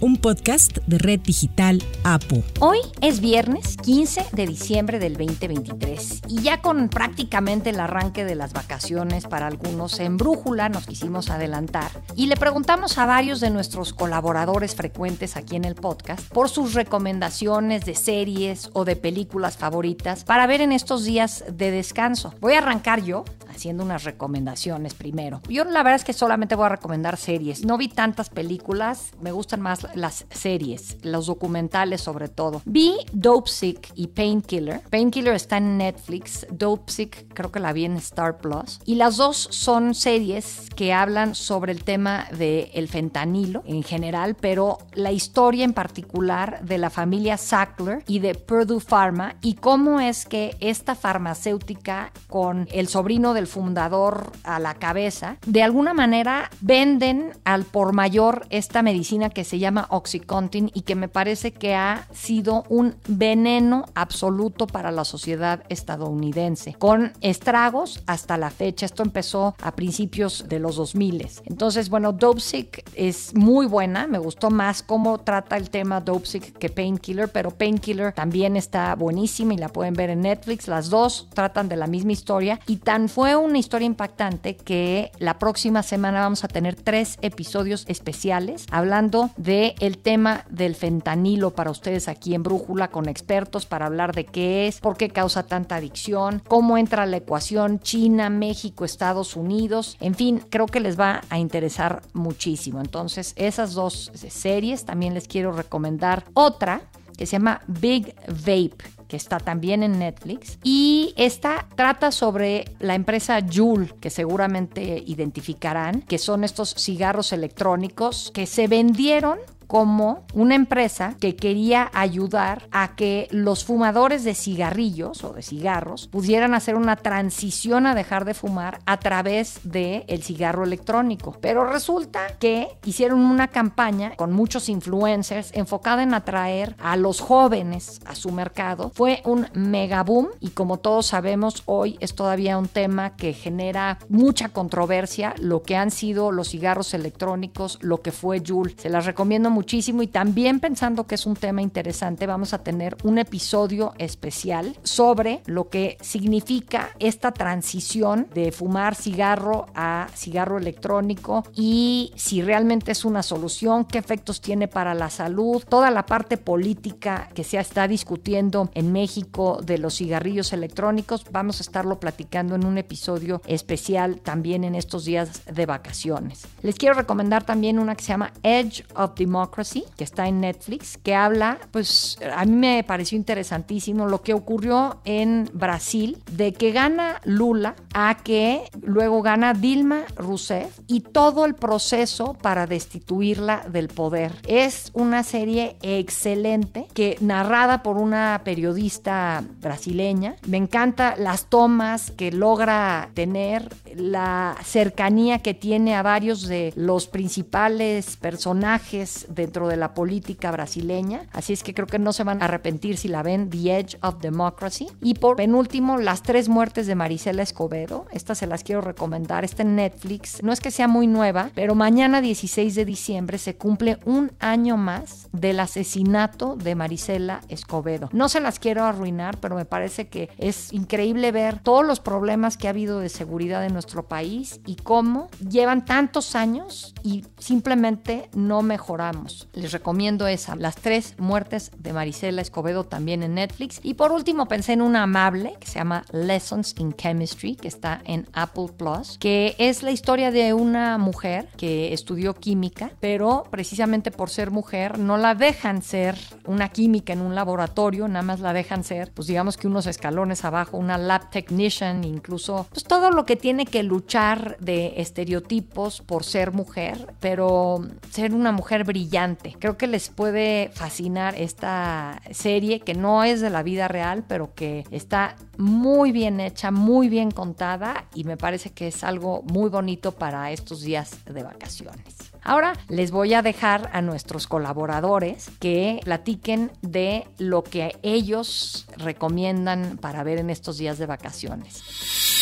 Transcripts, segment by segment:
un podcast de Red Digital APO. Hoy es viernes 15 de diciembre del 2023 y ya con prácticamente el arranque de las vacaciones para algunos en Brújula nos quisimos adelantar y le preguntamos a varios de nuestros colaboradores frecuentes aquí en el podcast por sus recomendaciones de series o de películas favoritas para ver en estos días de descanso. Voy a arrancar yo haciendo unas recomendaciones primero. Yo la verdad es que solamente voy a recomendar series. No vi tantas películas, me gustan más las series, los documentales sobre todo. Vi Dope Sick y Painkiller. Painkiller está en Netflix, Dope Sick creo que la vi en Star Plus. Y las dos son series que hablan sobre el tema del fentanilo en general, pero la historia en particular de la familia Sackler y de Purdue Pharma y cómo es que esta farmacéutica con el sobrino del fundador a la cabeza, de alguna manera venden al por mayor esta medicina que se llama Oxycontin y que me parece que ha sido un veneno absoluto para la sociedad estadounidense, con estragos hasta la fecha. Esto empezó a principios de los 2000. Entonces, bueno, Dopesick es muy buena, me gustó más cómo trata el tema Dopesick que Painkiller, pero Painkiller también está buenísima y la pueden ver en Netflix. Las dos tratan de la misma historia y tan fue una historia impactante que la próxima semana vamos a tener tres episodios especiales hablando de el tema del fentanilo para ustedes aquí en Brújula con expertos para hablar de qué es, por qué causa tanta adicción, cómo entra la ecuación China, México, Estados Unidos. En fin, creo que les va a interesar muchísimo. Entonces, esas dos series también les quiero recomendar otra que se llama Big Vape que está también en Netflix. Y esta trata sobre la empresa Juul, que seguramente identificarán, que son estos cigarros electrónicos que se vendieron como una empresa que quería ayudar a que los fumadores de cigarrillos o de cigarros pudieran hacer una transición a dejar de fumar a través del el cigarro electrónico. Pero resulta que hicieron una campaña con muchos influencers enfocada en atraer a los jóvenes a su mercado. Fue un mega boom y como todos sabemos hoy es todavía un tema que genera mucha controversia lo que han sido los cigarros electrónicos, lo que fue Juul. Se las recomiendo muchísimo y también pensando que es un tema interesante, vamos a tener un episodio especial sobre lo que significa esta transición de fumar cigarro a cigarro electrónico y si realmente es una solución, qué efectos tiene para la salud, toda la parte política que se está discutiendo en México de los cigarrillos electrónicos, vamos a estarlo platicando en un episodio especial también en estos días de vacaciones. Les quiero recomendar también una que se llama Edge of Democracy que está en Netflix, que habla, pues a mí me pareció interesantísimo lo que ocurrió en Brasil, de que gana Lula a que luego gana Dilma Rousseff y todo el proceso para destituirla del poder. Es una serie excelente que narrada por una periodista brasileña. Me encanta las tomas que logra tener, la cercanía que tiene a varios de los principales personajes dentro de la política brasileña. Así es que creo que no se van a arrepentir si la ven, The Edge of Democracy. Y por penúltimo, Las tres muertes de Marisela Escobedo. Estas se las quiero recomendar. Está en Netflix. No es que sea muy nueva, pero mañana 16 de diciembre se cumple un año más del asesinato de Marisela Escobedo. No se las quiero arruinar, pero me parece que es increíble ver todos los problemas que ha habido de seguridad en nuestro país y cómo llevan tantos años y simplemente no mejoramos. Les recomiendo esa, Las tres muertes de Marisela Escobedo también en Netflix. Y por último pensé en una amable que se llama Lessons in Chemistry, que está en Apple Plus, que es la historia de una mujer que estudió química, pero precisamente por ser mujer no la dejan ser una química en un laboratorio, nada más la dejan ser, pues digamos que unos escalones abajo, una lab technician, incluso pues todo lo que tiene que luchar de estereotipos por ser mujer, pero ser una mujer brillante Creo que les puede fascinar esta serie que no es de la vida real, pero que está muy bien hecha, muy bien contada y me parece que es algo muy bonito para estos días de vacaciones. Ahora les voy a dejar a nuestros colaboradores que platiquen de lo que ellos recomiendan para ver en estos días de vacaciones.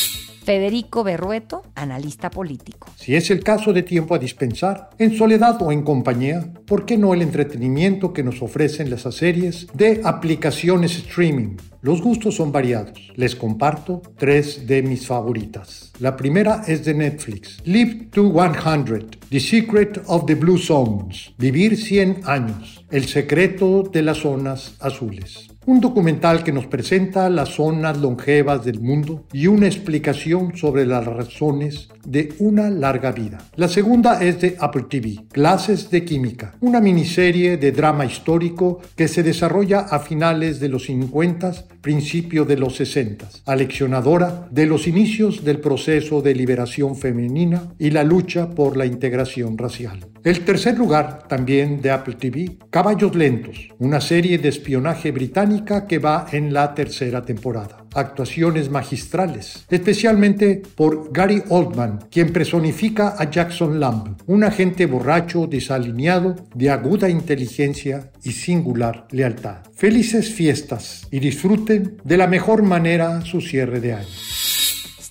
Federico Berrueto, analista político. Si es el caso de tiempo a dispensar, en soledad o en compañía, ¿por qué no el entretenimiento que nos ofrecen las series de aplicaciones streaming? Los gustos son variados. Les comparto tres de mis favoritas. La primera es de Netflix. Live to 100. The Secret of the Blue Zones. Vivir 100 años. El secreto de las zonas azules un documental que nos presenta las zonas longevas del mundo y una explicación sobre las razones de una larga vida. La segunda es de Apple TV, Clases de Química, una miniserie de drama histórico que se desarrolla a finales de los 50, principio de los 60, aleccionadora de los inicios del proceso de liberación femenina y la lucha por la integración racial. El tercer lugar, también de Apple TV, Caballos Lentos, una serie de espionaje británica que va en la tercera temporada. Actuaciones magistrales, especialmente por Gary Oldman, quien personifica a Jackson Lamb, un agente borracho desalineado de aguda inteligencia y singular lealtad. Felices fiestas y disfruten de la mejor manera su cierre de año.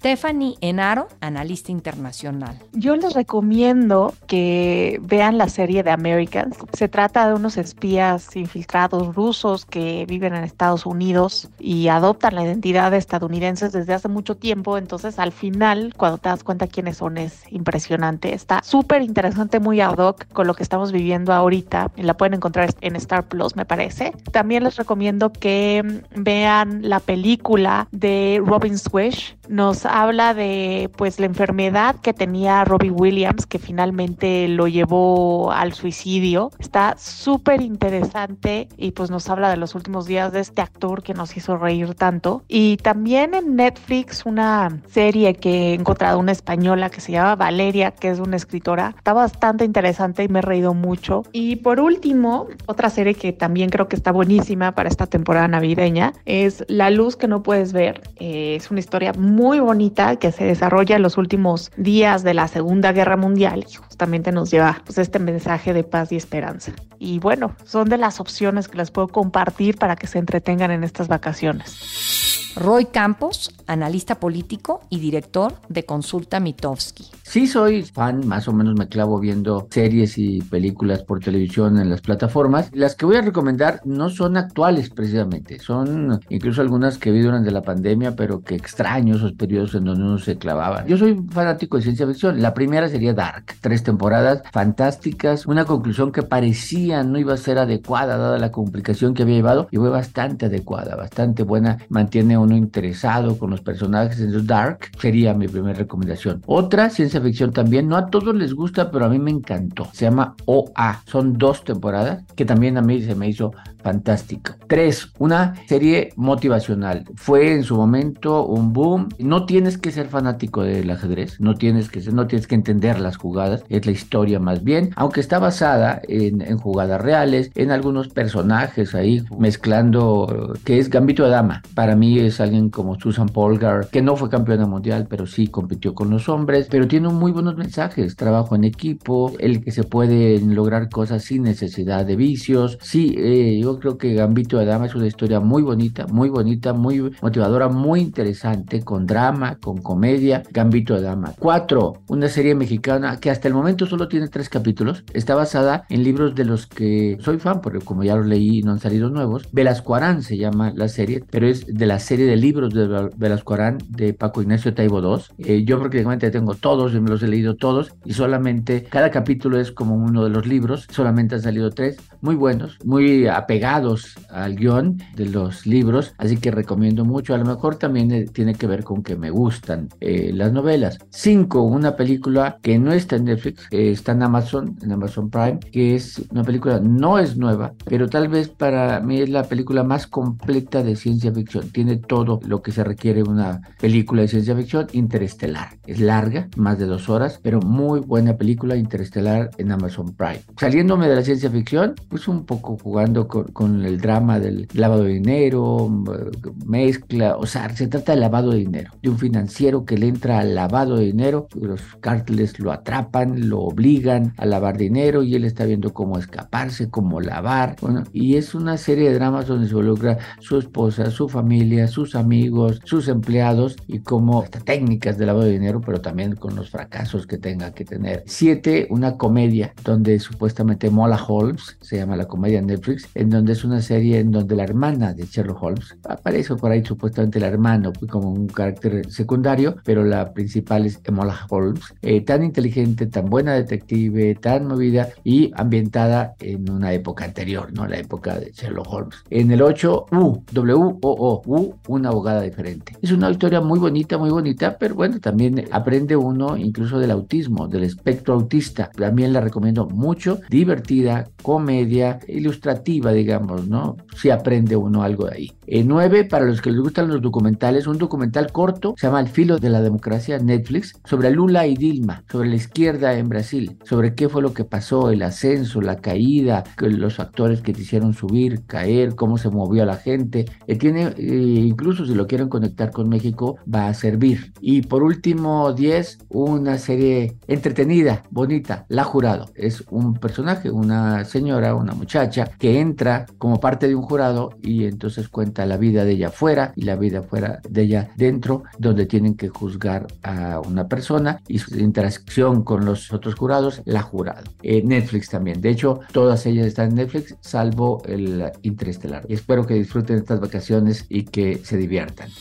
Stephanie Enaro, analista internacional. Yo les recomiendo que vean la serie de Americans. Se trata de unos espías infiltrados rusos que viven en Estados Unidos y adoptan la identidad de estadounidenses desde hace mucho tiempo. Entonces, al final, cuando te das cuenta quiénes son, es impresionante. Está súper interesante, muy ad hoc con lo que estamos viviendo ahorita. La pueden encontrar en Star Plus, me parece. También les recomiendo que vean la película de Robin Swish. Nos habla de pues la enfermedad que tenía Robbie Williams, que finalmente lo llevó al suicidio. Está súper interesante y pues nos habla de los últimos días de este actor que nos hizo reír tanto. Y también en Netflix una serie que he encontrado, una española que se llama Valeria, que es una escritora. Está bastante interesante y me he reído mucho. Y por último, otra serie que también creo que está buenísima para esta temporada navideña es La luz que no puedes ver. Eh, es una historia muy bonita que se desarrolla en los últimos días de la Segunda Guerra Mundial y justamente nos lleva pues, este mensaje de paz y esperanza. Y bueno, son de las opciones que les puedo compartir para que se entretengan en estas vacaciones. Roy Campos, analista político y director de Consulta Mitofsky. Sí, soy fan, más o menos me clavo viendo series y películas por televisión en las plataformas. Las que voy a recomendar no son actuales precisamente, son incluso algunas que vi durante la pandemia, pero que extraño esos periodos en donde uno se clavaba. Yo soy fanático de ciencia ficción. La primera sería Dark, tres temporadas fantásticas, una conclusión que parecía no iba a ser adecuada dada la complicación que había llevado y fue bastante adecuada, bastante buena, mantiene un interesado con los personajes en The Dark, sería mi primera recomendación. Otra, ciencia ficción también, no a todos les gusta, pero a mí me encantó. Se llama OA. Son dos temporadas que también a mí se me hizo fantástico. Tres, una serie motivacional. Fue en su momento un boom. No tienes que ser fanático del ajedrez, no tienes que ser, no tienes que entender las jugadas, es la historia más bien, aunque está basada en, en jugadas reales, en algunos personajes ahí mezclando que es Gambito de Dama. Para mí es alguien como Susan Polgar, que no fue campeona mundial, pero sí compitió con los hombres, pero tiene muy buenos mensajes, trabajo en equipo, el que se pueden lograr cosas sin necesidad de vicios. Sí, eh, yo creo que Gambito de Dama es una historia muy bonita, muy bonita, muy motivadora, muy interesante, con drama, con comedia. Gambito de Dama. Cuatro, una serie mexicana que hasta el momento solo tiene tres capítulos. Está basada en libros de los que soy fan, porque como ya los leí no han salido nuevos. Velasco Arán se llama la serie, pero es de la serie de libros de Velasco Arán de Paco Ignacio Taibo II. Eh, yo prácticamente tengo todos, y me los he leído todos y solamente cada capítulo es como uno de los libros. Solamente han salido tres, muy buenos, muy apegados al guion de los libros, así que recomiendo mucho. A lo mejor también eh, tiene que ver con que me gustan eh, las novelas. Cinco, una película que no está en Netflix, está en Amazon, en Amazon Prime, que es una película, no es nueva, pero tal vez para mí es la película más completa de ciencia ficción. Tiene todo lo que se requiere una película de ciencia ficción interestelar. Es larga, más de dos horas, pero muy buena película interestelar en Amazon Prime. Saliéndome de la ciencia ficción, pues un poco jugando con, el drama del lavado de dinero, mezcla, o sea, se trata de lavado de dinero, de un financiero que le entra al lavado de dinero, los cárteles lo atrapan, lo obligan a lavar dinero y él está viendo cómo escaparse, cómo lavar, bueno, y es una serie de dramas donde se involucra su esposa, su familia, sus amigos, sus empleados y como técnicas de lavado de dinero, pero también con los fracasos que tenga que tener. Siete, una comedia donde supuestamente Mola Holmes, se llama la comedia Netflix, en donde es una serie en donde la hermana de Sherlock Holmes, aparece por ahí supuestamente el hermano pues, como un carácter secundario, pero la principal es Mola Holmes, eh, tan inteligente, tan buena detective, tan movida y ambientada en una época anterior, ¿no? La época de Sherlock Holmes. En el 8, U, W, O, O, U, una abogada diferente. Es una historia muy bonita, muy bonita, pero bueno, también aprende uno incluso del autismo, del espectro autista. También la recomiendo mucho, divertida, comedia, ilustrativa, digamos, ¿no? Si aprende uno algo de ahí. En 9, para los que les gustan los documentales, un documental corto, se llama El filo de la democracia, Netflix, sobre Lula y Dilma, sobre la izquierda en Brasil, sobre qué fue lo que pasó, el ascenso, la caída, los factores que te hicieron subir, caer, cómo se movió la gente. Eh, tiene, eh, incluso si lo quieren conectar con México, va a servir. Y por último, 10, una serie entretenida, bonita, La Jurado. Es un personaje, una señora, una muchacha que entra como parte de un jurado y entonces cuenta la vida de ella fuera y la vida fuera de ella dentro, donde tienen que juzgar a una persona y su interacción con los otros jurados, La Jurado. Eh, Netflix también. De hecho, todas ellas están en Netflix, salvo el Interestelar. Y espero que disfruten estas vacaciones y que se diviertan.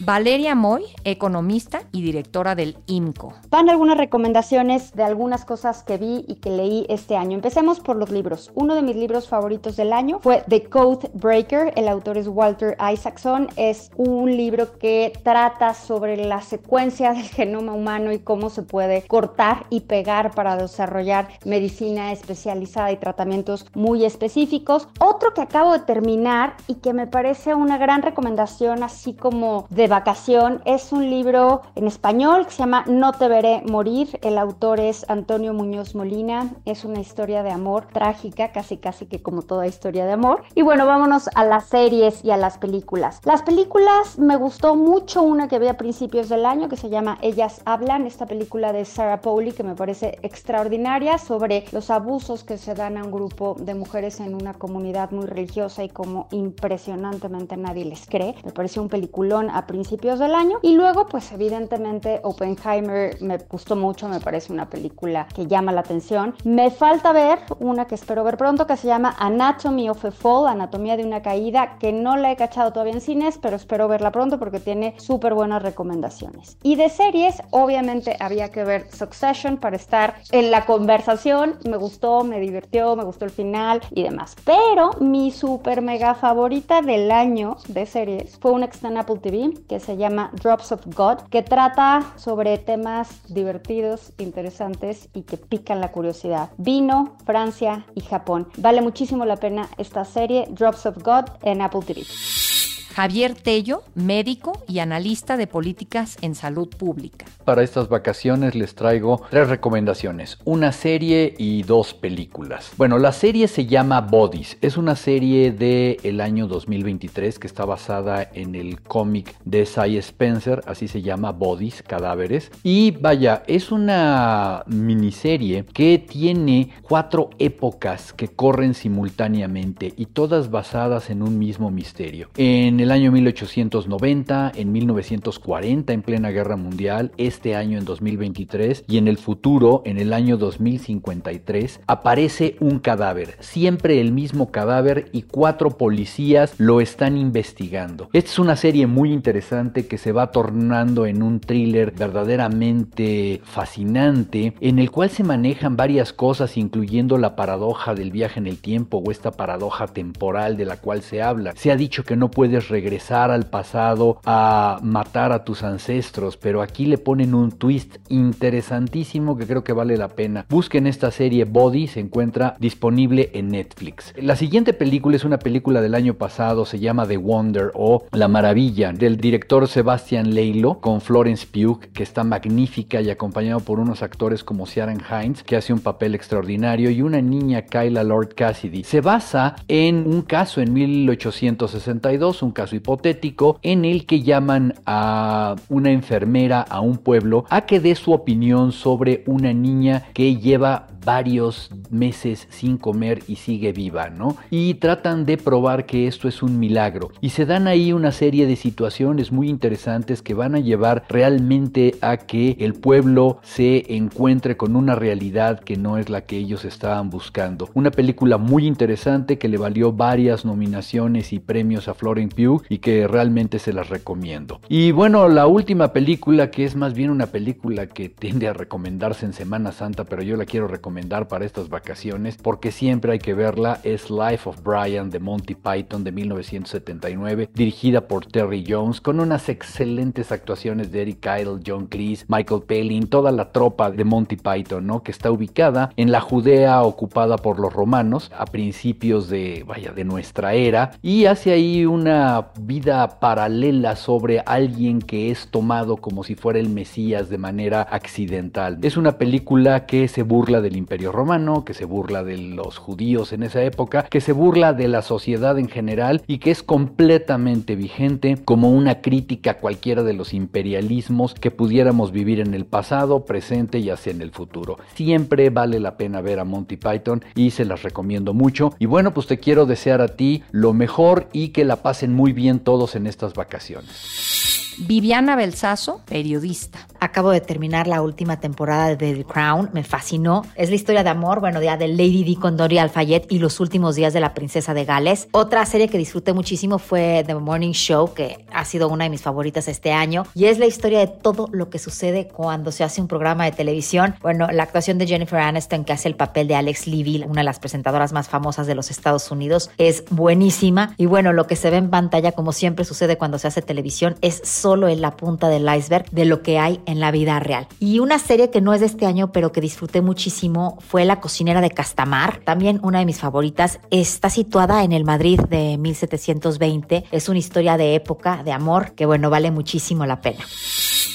Valeria Moy, economista y directora del IMCO. Van algunas recomendaciones de algunas cosas que vi y que leí este año. Empecemos por los libros. Uno de mis libros favoritos del año fue The Code Breaker. El autor es Walter Isaacson. Es un libro que trata sobre la secuencia del genoma humano y cómo se puede cortar y pegar para desarrollar medicina especializada y tratamientos muy específicos. Otro que acabo de terminar y que me parece una gran recomendación, así como de vacación. Es un libro en español que se llama No te veré morir. El autor es Antonio Muñoz Molina. Es una historia de amor trágica, casi casi que como toda historia de amor. Y bueno, vámonos a las series y a las películas. Las películas me gustó mucho una que vi a principios del año que se llama Ellas hablan, esta película de Sarah Pauli que me parece extraordinaria sobre los abusos que se dan a un grupo de mujeres en una comunidad muy religiosa y como impresionantemente nadie les cree. Me pareció un peliculón a principios del año. Y luego, pues evidentemente, Oppenheimer me gustó mucho, me parece una película que llama la atención. Me falta ver una que espero ver pronto que se llama Anatomy of a Fall, Anatomía de una caída, que no la he cachado todavía en cines, pero espero verla pronto porque tiene súper buenas recomendaciones. Y de series, obviamente había que ver Succession para estar en la conversación. Me gustó, me divirtió, me gustó el final y demás. Pero mi súper mega favorita del año de series fue una que Apple TV que se llama Drops of God, que trata sobre temas divertidos, interesantes y que pican la curiosidad. Vino, Francia y Japón. Vale muchísimo la pena esta serie Drops of God en Apple TV. Javier Tello, médico y analista de políticas en salud pública. Para estas vacaciones les traigo tres recomendaciones, una serie y dos películas. Bueno, la serie se llama Bodies, es una serie del el año 2023 que está basada en el cómic de Cy Spencer, así se llama Bodies, cadáveres. Y vaya, es una miniserie que tiene cuatro épocas que corren simultáneamente y todas basadas en un mismo misterio. En el año 1890, en 1940 en plena guerra mundial, este año en 2023 y en el futuro, en el año 2053, aparece un cadáver, siempre el mismo cadáver y cuatro policías lo están investigando. Esta es una serie muy interesante que se va tornando en un thriller verdaderamente fascinante en el cual se manejan varias cosas incluyendo la paradoja del viaje en el tiempo o esta paradoja temporal de la cual se habla. Se ha dicho que no puedes regresar al pasado a matar a tus ancestros, pero aquí le ponen un twist interesantísimo que creo que vale la pena. Busquen esta serie Body, se encuentra disponible en Netflix. La siguiente película es una película del año pasado, se llama The Wonder o La Maravilla, del director Sebastian Leilo con Florence Pugh, que está magnífica y acompañado por unos actores como Ciaran Hines, que hace un papel extraordinario, y una niña, Kyla Lord Cassidy. Se basa en un caso en 1862, un caso hipotético, en el que llaman a una enfermera a un pueblo a que dé su opinión sobre una niña que lleva varios meses sin comer y sigue viva, ¿no? Y tratan de probar que esto es un milagro. Y se dan ahí una serie de situaciones muy interesantes que van a llevar realmente a que el pueblo se encuentre con una realidad que no es la que ellos estaban buscando. Una película muy interesante que le valió varias nominaciones y premios a Florence Pugh y que realmente se las recomiendo. Y bueno, la última película que es más bien una película que tiende a recomendarse en Semana Santa, pero yo la quiero recomendar para estas vacaciones porque siempre hay que verla es Life of Brian de Monty Python de 1979 dirigida por Terry Jones con unas excelentes actuaciones de Eric Idle, John Cleese, Michael Palin, toda la tropa de Monty Python, ¿no? Que está ubicada en la Judea ocupada por los romanos a principios de, vaya, de nuestra era y hace ahí una vida paralela sobre alguien que es tomado como si fuera el Mesías de manera accidental. Es una película que se burla del imperio romano, que se burla de los judíos en esa época, que se burla de la sociedad en general y que es completamente vigente como una crítica a cualquiera de los imperialismos que pudiéramos vivir en el pasado, presente y hacia en el futuro. Siempre vale la pena ver a Monty Python y se las recomiendo mucho. Y bueno, pues te quiero desear a ti lo mejor y que la pasen muy bien todos en estas vacaciones. Viviana Belsazo, periodista. Acabo de terminar la última temporada de The Crown, me fascinó. Es la historia de amor, bueno, ya de Lady Di con Dory Alfayet y los últimos días de la princesa de Gales. Otra serie que disfruté muchísimo fue The Morning Show, que ha sido una de mis favoritas este año. Y es la historia de todo lo que sucede cuando se hace un programa de televisión. Bueno, la actuación de Jennifer Aniston, que hace el papel de Alex Levy, una de las presentadoras más famosas de los Estados Unidos, es buenísima. Y bueno, lo que se ve en pantalla, como siempre sucede cuando se hace televisión, es solo en la punta del iceberg de lo que hay en la vida real. Y una serie que no es de este año, pero que disfruté muchísimo fue La cocinera de Castamar, también una de mis favoritas. Está situada en el Madrid de 1720. Es una historia de época, de amor, que bueno, vale muchísimo la pena.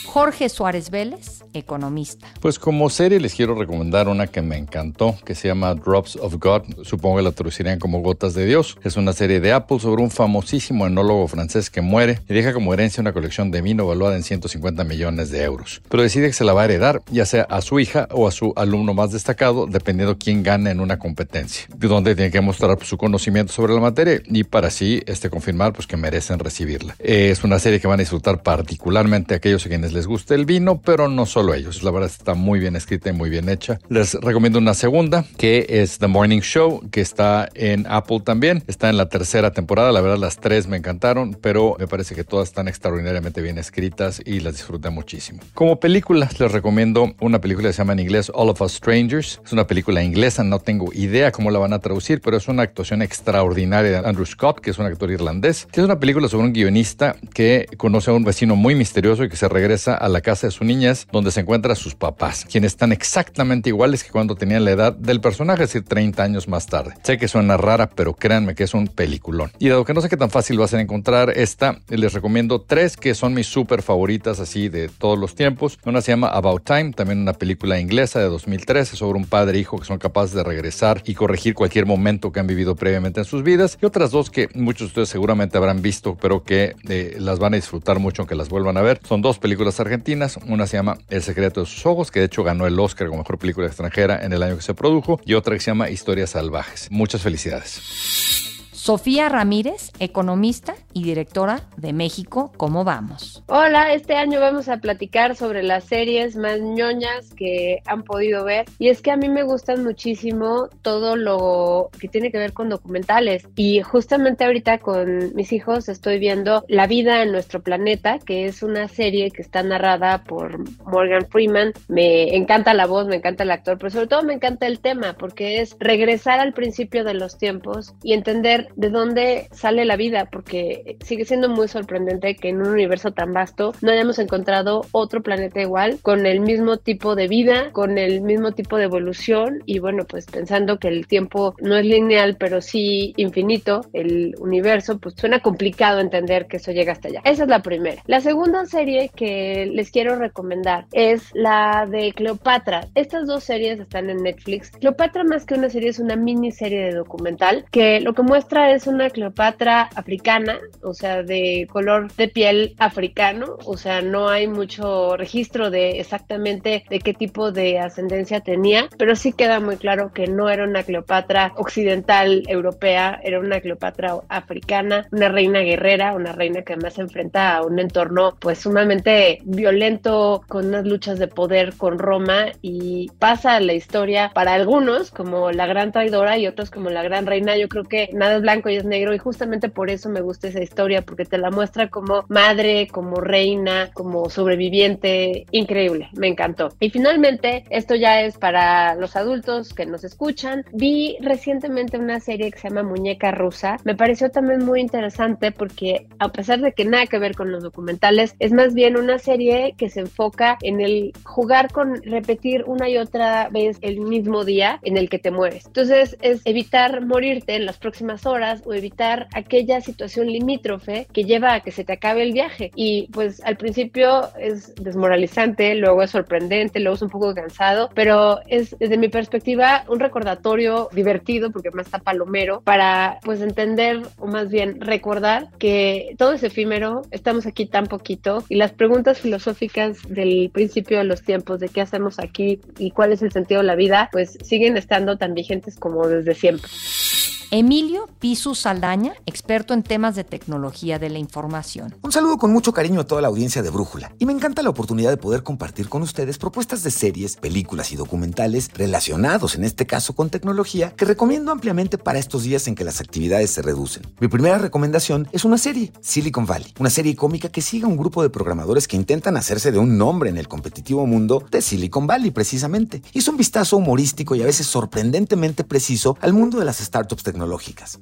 Jorge Suárez Vélez, economista. Pues como serie les quiero recomendar una que me encantó, que se llama Drops of God, supongo que la traducirían como Gotas de Dios. Es una serie de Apple sobre un famosísimo enólogo francés que muere y deja como herencia una colección de vino valuada en 150 millones de euros. Pero decide que se la va a heredar, ya sea a su hija o a su alumno más destacado, dependiendo quién gane en una competencia, donde tiene que mostrar su conocimiento sobre la materia y para así este, confirmar pues, que merecen recibirla. Es una serie que van a disfrutar particularmente aquellos a quienes les guste el vino, pero no solo ellos. La verdad está muy bien escrita y muy bien hecha. Les recomiendo una segunda, que es The Morning Show, que está en Apple también. Está en la tercera temporada. La verdad, las tres me encantaron, pero me parece que todas están extraordinariamente bien escritas y las disfruté muchísimo. Como películas, les recomiendo una película que se llama en inglés All of Us Strangers. Es una película inglesa, no tengo idea cómo la van a traducir, pero es una actuación extraordinaria de Andrew Scott, que es un actor irlandés. Es una película sobre un guionista que conoce a un vecino muy misterioso y que se regresa a la casa de su niñez donde se encuentran sus papás, quienes están exactamente iguales que cuando tenían la edad del personaje, es decir, 30 años más tarde. Sé que suena rara, pero créanme que es un peliculón. Y dado que no sé qué tan fácil va a ser encontrar esta, les recomiendo tres que son mis súper favoritas así de todos los tiempos. Una se llama About Time, también una película inglesa de 2013 sobre un padre e hijo que son capaces de regresar y corregir cualquier momento que han vivido previamente en sus vidas. Y otras dos que muchos de ustedes seguramente habrán visto, pero que eh, las van a disfrutar mucho aunque las vuelvan a ver. Son dos películas argentinas. Una se llama El secreto de sus ojos, que de hecho ganó el Oscar como mejor película extranjera en el año que se produjo. Y otra que se llama Historias salvajes. Muchas felicidades. Sofía Ramírez, economista y directora de México, ¿cómo vamos? Hola, este año vamos a platicar sobre las series más ñoñas que han podido ver. Y es que a mí me gustan muchísimo todo lo que tiene que ver con documentales. Y justamente ahorita con mis hijos estoy viendo La vida en nuestro planeta, que es una serie que está narrada por Morgan Freeman. Me encanta la voz, me encanta el actor, pero sobre todo me encanta el tema, porque es regresar al principio de los tiempos y entender de dónde sale la vida, porque sigue siendo muy sorprendente que en un universo tan vasto no hayamos encontrado otro planeta igual, con el mismo tipo de vida, con el mismo tipo de evolución y bueno, pues pensando que el tiempo no es lineal, pero sí infinito, el universo, pues suena complicado entender que eso llega hasta allá. Esa es la primera. La segunda serie que les quiero recomendar es la de Cleopatra. Estas dos series están en Netflix. Cleopatra más que una serie es una miniserie de documental que lo que muestra es una Cleopatra africana, o sea, de color de piel africano, o sea, no hay mucho registro de exactamente de qué tipo de ascendencia tenía, pero sí queda muy claro que no era una Cleopatra occidental europea, era una Cleopatra africana, una reina guerrera, una reina que además se enfrenta a un entorno pues sumamente violento con unas luchas de poder con Roma y pasa la historia para algunos como la gran traidora y otros como la gran reina. Yo creo que nada es blanco y es negro y justamente por eso me gusta esa historia porque te la muestra como madre, como reina, como sobreviviente, increíble, me encantó. Y finalmente, esto ya es para los adultos que nos escuchan. Vi recientemente una serie que se llama Muñeca Rusa. Me pareció también muy interesante porque a pesar de que nada que ver con los documentales, es más bien una serie que se enfoca en el jugar con repetir una y otra vez el mismo día en el que te mueres. Entonces es evitar morirte en las próximas horas o evitar aquella situación limítrofe que lleva a que se te acabe el viaje. Y pues al principio es desmoralizante, luego es sorprendente, luego es un poco cansado, pero es desde mi perspectiva un recordatorio divertido porque más está palomero para pues entender o más bien recordar que todo es efímero, estamos aquí tan poquito y las preguntas filosóficas del principio de los tiempos de qué hacemos aquí y cuál es el sentido de la vida pues siguen estando tan vigentes como desde siempre. Emilio Pisu Saldaña, experto en temas de tecnología de la información. Un saludo con mucho cariño a toda la audiencia de Brújula. Y me encanta la oportunidad de poder compartir con ustedes propuestas de series, películas y documentales relacionados, en este caso, con tecnología, que recomiendo ampliamente para estos días en que las actividades se reducen. Mi primera recomendación es una serie, Silicon Valley, una serie cómica que sigue a un grupo de programadores que intentan hacerse de un nombre en el competitivo mundo de Silicon Valley, precisamente. Hizo un vistazo humorístico y a veces sorprendentemente preciso al mundo de las startups tecnológicas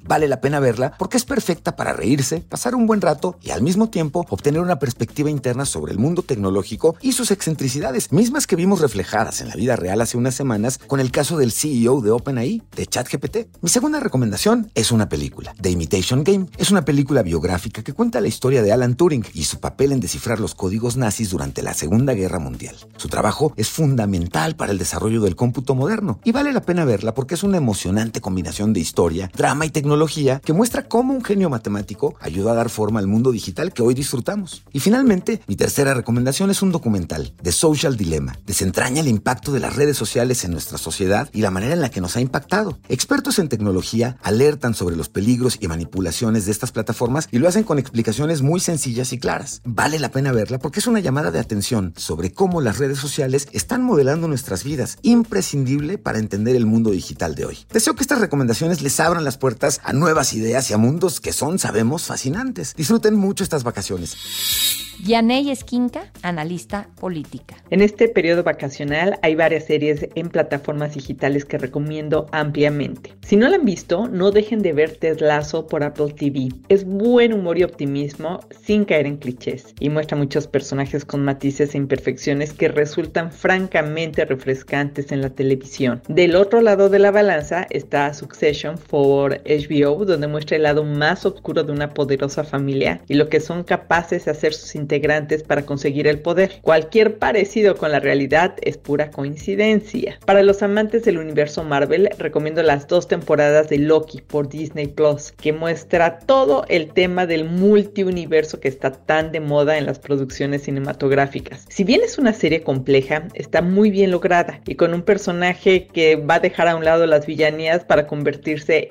Vale la pena verla porque es perfecta para reírse, pasar un buen rato y al mismo tiempo obtener una perspectiva interna sobre el mundo tecnológico y sus excentricidades, mismas que vimos reflejadas en la vida real hace unas semanas con el caso del CEO de OpenAI, de ChatGPT. Mi segunda recomendación es una película, The Imitation Game. Es una película biográfica que cuenta la historia de Alan Turing y su papel en descifrar los códigos nazis durante la Segunda Guerra Mundial. Su trabajo es fundamental para el desarrollo del cómputo moderno y vale la pena verla porque es una emocionante combinación de historia, drama y tecnología que muestra cómo un genio matemático ayudó a dar forma al mundo digital que hoy disfrutamos. Y finalmente, mi tercera recomendación es un documental, The Social Dilemma. Desentraña el impacto de las redes sociales en nuestra sociedad y la manera en la que nos ha impactado. Expertos en tecnología alertan sobre los peligros y manipulaciones de estas plataformas y lo hacen con explicaciones muy sencillas y claras. Vale la pena verla porque es una llamada de atención sobre cómo las redes sociales están modelando nuestras vidas, imprescindible para entender el mundo digital de hoy. Deseo que estas recomendaciones les abran las puertas a nuevas ideas y a mundos que son, sabemos, fascinantes. Disfruten mucho estas vacaciones. Yaney Esquinca, analista política. En este periodo vacacional hay varias series en plataformas digitales que recomiendo ampliamente. Si no la han visto, no dejen de ver Ted Lasso por Apple TV. Es buen humor y optimismo sin caer en clichés y muestra muchos personajes con matices e imperfecciones que resultan francamente refrescantes en la televisión. Del otro lado de la balanza está Succession HBO, donde muestra el lado más oscuro de una poderosa familia y lo que son capaces de hacer sus integrantes para conseguir el poder. Cualquier parecido con la realidad es pura coincidencia. Para los amantes del universo Marvel, recomiendo las dos temporadas de Loki por Disney Plus, que muestra todo el tema del multiuniverso que está tan de moda en las producciones cinematográficas. Si bien es una serie compleja, está muy bien lograda y con un personaje que va a dejar a un lado las villanías para convertirse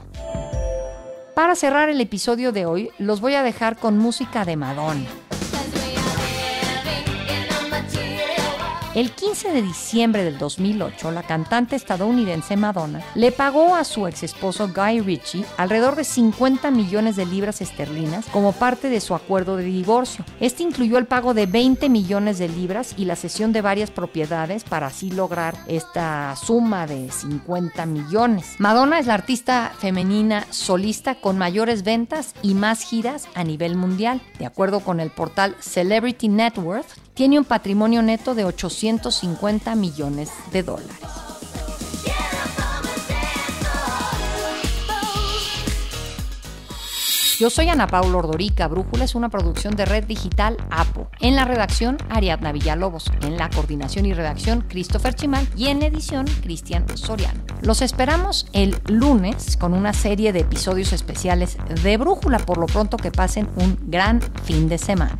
Para cerrar el episodio de hoy, los voy a dejar con música de Madonna. El 15 de diciembre del 2008, la cantante estadounidense Madonna le pagó a su ex esposo Guy Ritchie alrededor de 50 millones de libras esterlinas como parte de su acuerdo de divorcio. Este incluyó el pago de 20 millones de libras y la cesión de varias propiedades para así lograr esta suma de 50 millones. Madonna es la artista femenina solista con mayores ventas y más giras a nivel mundial. De acuerdo con el portal Celebrity Net Worth, tiene un patrimonio neto de 850 millones de dólares. Yo soy Ana Paula Ordorica. Brújula es una producción de Red Digital APO. En la redacción, Ariadna Villalobos. En la coordinación y redacción, Christopher Chimal. Y en edición, Cristian Soriano. Los esperamos el lunes con una serie de episodios especiales de Brújula. Por lo pronto, que pasen un gran fin de semana.